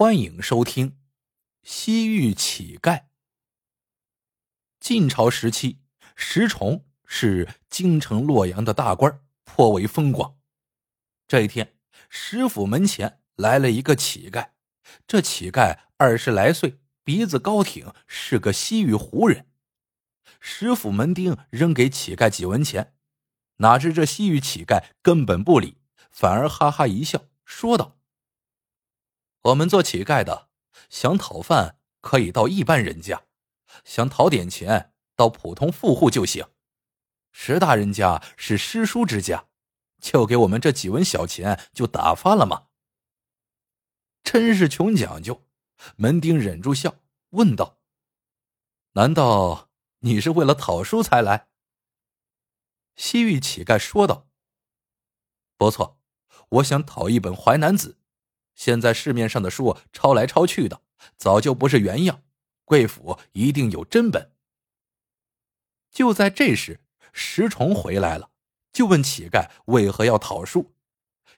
欢迎收听《西域乞丐》。晋朝时期，石崇是京城洛阳的大官，颇为风光。这一天，石府门前来了一个乞丐。这乞丐二十来岁，鼻子高挺，是个西域胡人。石府门丁扔给乞丐几文钱，哪知这西域乞丐根本不理，反而哈哈一笑，说道。我们做乞丐的，想讨饭可以到一般人家，想讨点钱到普通富户就行。石大人家是诗书之家，就给我们这几文小钱就打发了吗？真是穷讲究。门丁忍住笑，问道：“难道你是为了讨书才来？”西域乞丐说道：“不错，我想讨一本《淮南子》。”现在市面上的书抄来抄去的，早就不是原样。贵府一定有真本。就在这时，石崇回来了，就问乞丐为何要讨书。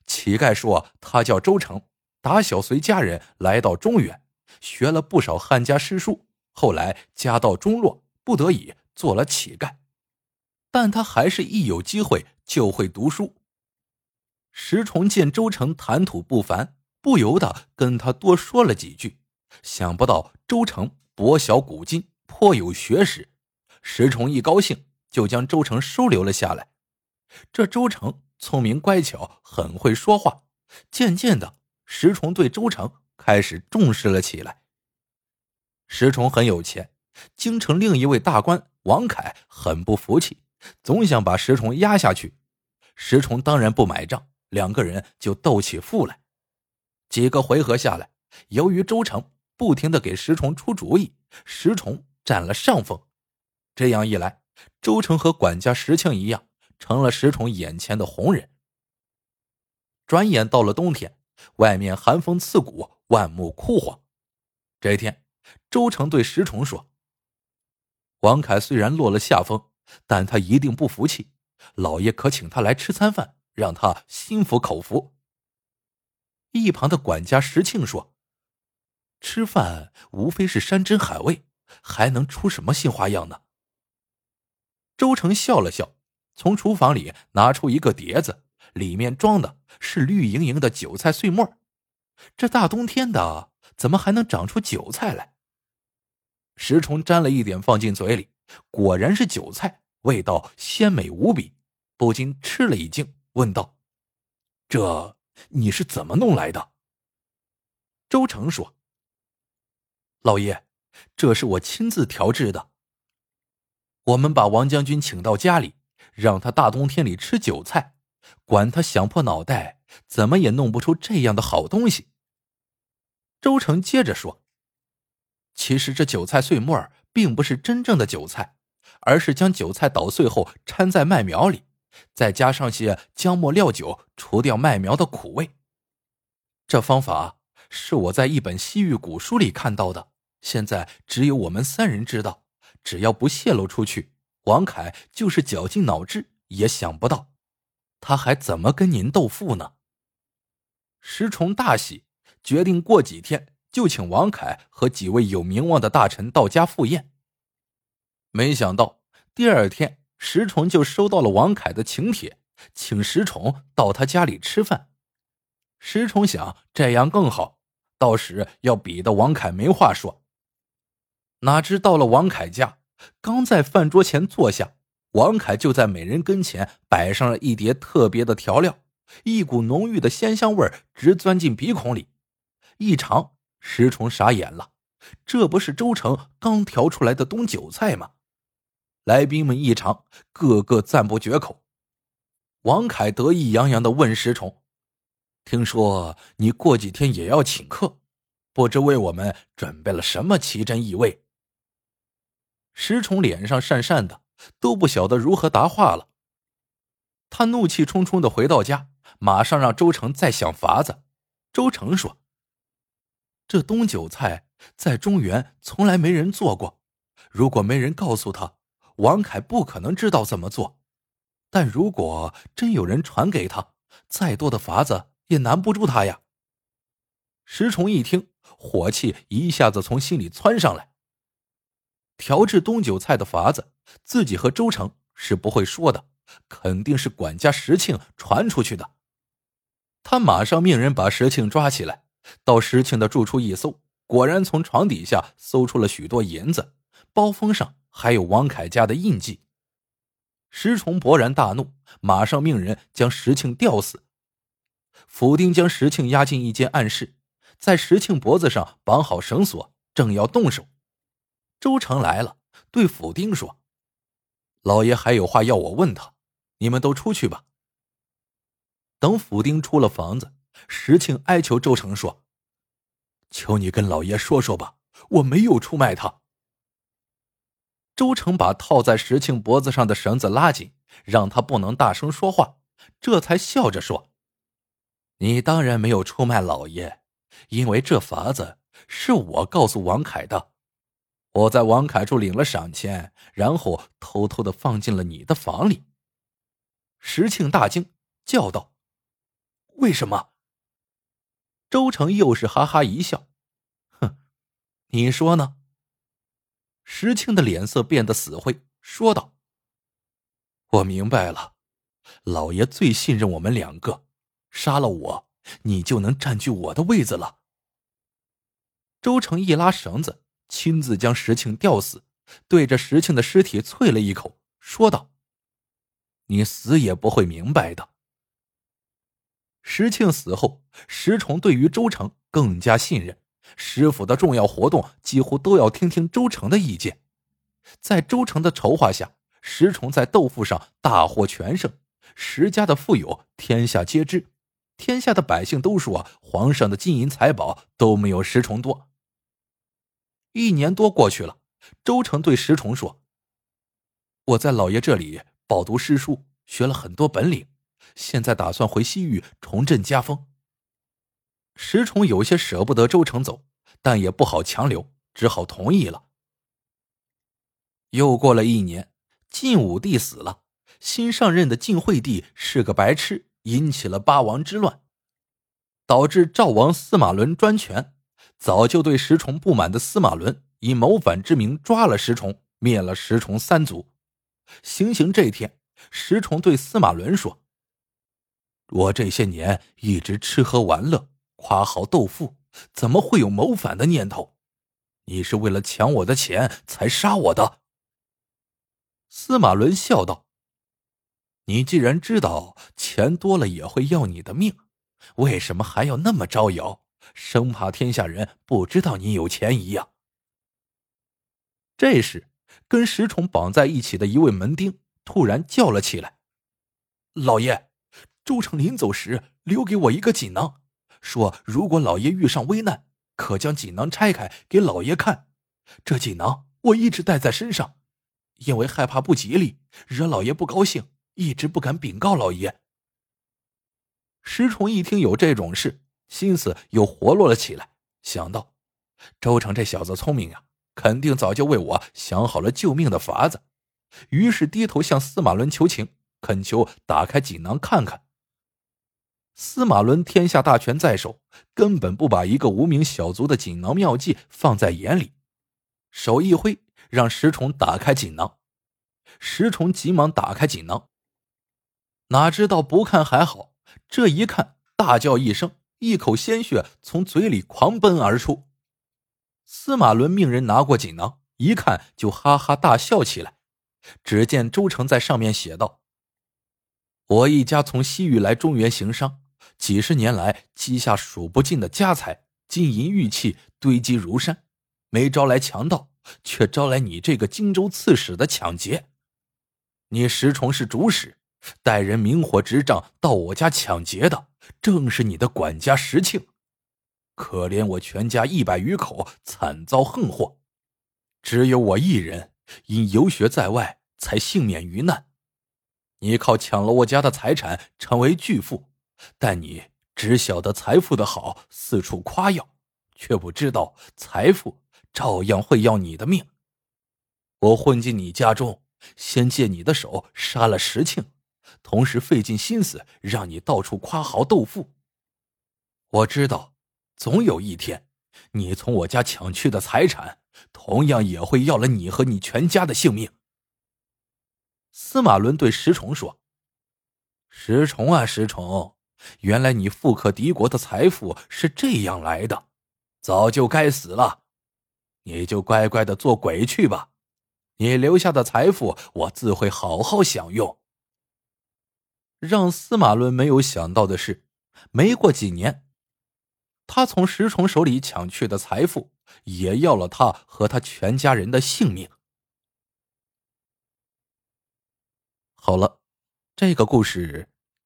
乞丐说他叫周成，打小随家人来到中原，学了不少汉家诗书，后来家道中落，不得已做了乞丐，但他还是一有机会就会读书。石崇见周成谈吐不凡。不由得跟他多说了几句，想不到周成博小古今，颇有学识。石崇一高兴，就将周成收留了下来。这周成聪明乖巧，很会说话。渐渐的，石崇对周成开始重视了起来。石崇很有钱，京城另一位大官王凯很不服气，总想把石崇压下去。石崇当然不买账，两个人就斗起富来。几个回合下来，由于周成不停的给石崇出主意，石崇占了上风。这样一来，周成和管家石庆一样，成了石崇眼前的红人。转眼到了冬天，外面寒风刺骨，万木枯黄。这天，周成对石崇说：“王凯虽然落了下风，但他一定不服气，老爷可请他来吃餐饭，让他心服口服。”一旁的管家石庆说：“吃饭无非是山珍海味，还能出什么新花样呢？”周成笑了笑，从厨房里拿出一个碟子，里面装的是绿莹莹的韭菜碎末。这大冬天的，怎么还能长出韭菜来？石崇沾了一点放进嘴里，果然是韭菜，味道鲜美无比，不禁吃了一惊，问道：“这？”你是怎么弄来的？周成说：“老爷，这是我亲自调制的。我们把王将军请到家里，让他大冬天里吃韭菜，管他想破脑袋，怎么也弄不出这样的好东西。”周成接着说：“其实这韭菜碎末并不是真正的韭菜，而是将韭菜捣碎后掺在麦苗里。”再加上些姜末料酒，除掉麦苗的苦味。这方法是我在一本西域古书里看到的，现在只有我们三人知道。只要不泄露出去，王凯就是绞尽脑汁也想不到，他还怎么跟您斗富呢？石崇大喜，决定过几天就请王凯和几位有名望的大臣到家赴宴。没想到第二天。石崇就收到了王凯的请帖，请石崇到他家里吃饭。石崇想这样更好，到时要比的王凯没话说。哪知到了王凯家，刚在饭桌前坐下，王凯就在美人跟前摆上了一碟特别的调料，一股浓郁的鲜香味直钻进鼻孔里。一尝，石崇傻眼了，这不是周成刚调出来的冬韭菜吗？来宾们一尝，个个赞不绝口。王凯得意洋洋的问石崇：“听说你过几天也要请客，不知为我们准备了什么奇珍异味？”石崇脸上讪讪的，都不晓得如何答话了。他怒气冲冲的回到家，马上让周成再想法子。周成说：“这冬韭菜在中原从来没人做过，如果没人告诉他。”王凯不可能知道怎么做，但如果真有人传给他，再多的法子也难不住他呀。石崇一听，火气一下子从心里窜上来。调制冬韭菜的法子，自己和周成是不会说的，肯定是管家石庆传出去的。他马上命人把石庆抓起来，到石庆的住处一搜，果然从床底下搜出了许多银子，包封上还有王凯家的印记。石崇勃然大怒，马上命人将石庆吊死。府丁将石庆押进一间暗室，在石庆脖子上绑好绳索，正要动手。周成来了，对府丁说：“老爷还有话要我问他，你们都出去吧。”等府丁出了房子，石庆哀求周成说：“求你跟老爷说说吧，我没有出卖他。”周成把套在石庆脖子上的绳子拉紧，让他不能大声说话，这才笑着说：“你当然没有出卖老爷，因为这法子是我告诉王凯的。”我在王凯处领了赏钱，然后偷偷的放进了你的房里。石庆大惊，叫道：“为什么？”周成又是哈哈一笑：“哼，你说呢？”石庆的脸色变得死灰，说道：“我明白了，老爷最信任我们两个，杀了我，你就能占据我的位子了。”周成一拉绳子。亲自将石庆吊死，对着石庆的尸体啐了一口，说道：“你死也不会明白的。”石庆死后，石崇对于周成更加信任，石府的重要活动几乎都要听听周成的意见。在周成的筹划下，石崇在豆腐上大获全胜，石家的富有天下皆知，天下的百姓都说皇上的金银财宝都没有石崇多。一年多过去了，周成对石崇说：“我在老爷这里饱读诗书，学了很多本领，现在打算回西域重振家风。”石崇有些舍不得周成走，但也不好强留，只好同意了。又过了一年，晋武帝死了，新上任的晋惠帝是个白痴，引起了八王之乱，导致赵王司马伦专权。早就对石崇不满的司马伦以谋反之名抓了石崇，灭了石崇三族。行刑这天，石崇对司马伦说：“我这些年一直吃喝玩乐，夸好斗富，怎么会有谋反的念头？你是为了抢我的钱才杀我的。”司马伦笑道：“你既然知道钱多了也会要你的命，为什么还要那么招摇？”生怕天下人不知道你有钱一样。这时，跟石崇绑在一起的一位门丁突然叫了起来：“老爷，周成临走时留给我一个锦囊，说如果老爷遇上危难，可将锦囊拆开给老爷看。这锦囊我一直带在身上，因为害怕不吉利，惹老爷不高兴，一直不敢禀告老爷。”石崇一听有这种事。心思又活络了起来，想到周成这小子聪明呀，肯定早就为我想好了救命的法子，于是低头向司马伦求情，恳求打开锦囊看看。司马伦天下大权在手，根本不把一个无名小卒的锦囊妙计放在眼里，手一挥，让石崇打开锦囊。石崇急忙打开锦囊，哪知道不看还好，这一看，大叫一声。一口鲜血从嘴里狂奔而出，司马伦命人拿过锦囊，一看就哈哈大笑起来。只见周成在上面写道：“我一家从西域来中原行商，几十年来积下数不尽的家财，金银玉器堆积如山，没招来强盗，却招来你这个荆州刺史的抢劫。你石崇是主使。”带人明火执仗到我家抢劫的，正是你的管家石庆。可怜我全家一百余口惨遭横祸，只有我一人因游学在外才幸免于难。你靠抢了我家的财产成为巨富，但你只晓得财富的好，四处夸耀，却不知道财富照样会要你的命。我混进你家中，先借你的手杀了石庆。同时费尽心思让你到处夸豪斗富。我知道，总有一天你从我家抢去的财产，同样也会要了你和你全家的性命。”司马伦对石崇说：“石崇啊，石崇，原来你富可敌国的财富是这样来的，早就该死了，你就乖乖的做鬼去吧。你留下的财富，我自会好好享用。”让司马伦没有想到的是，没过几年，他从石崇手里抢去的财富，也要了他和他全家人的性命。好了，这个故事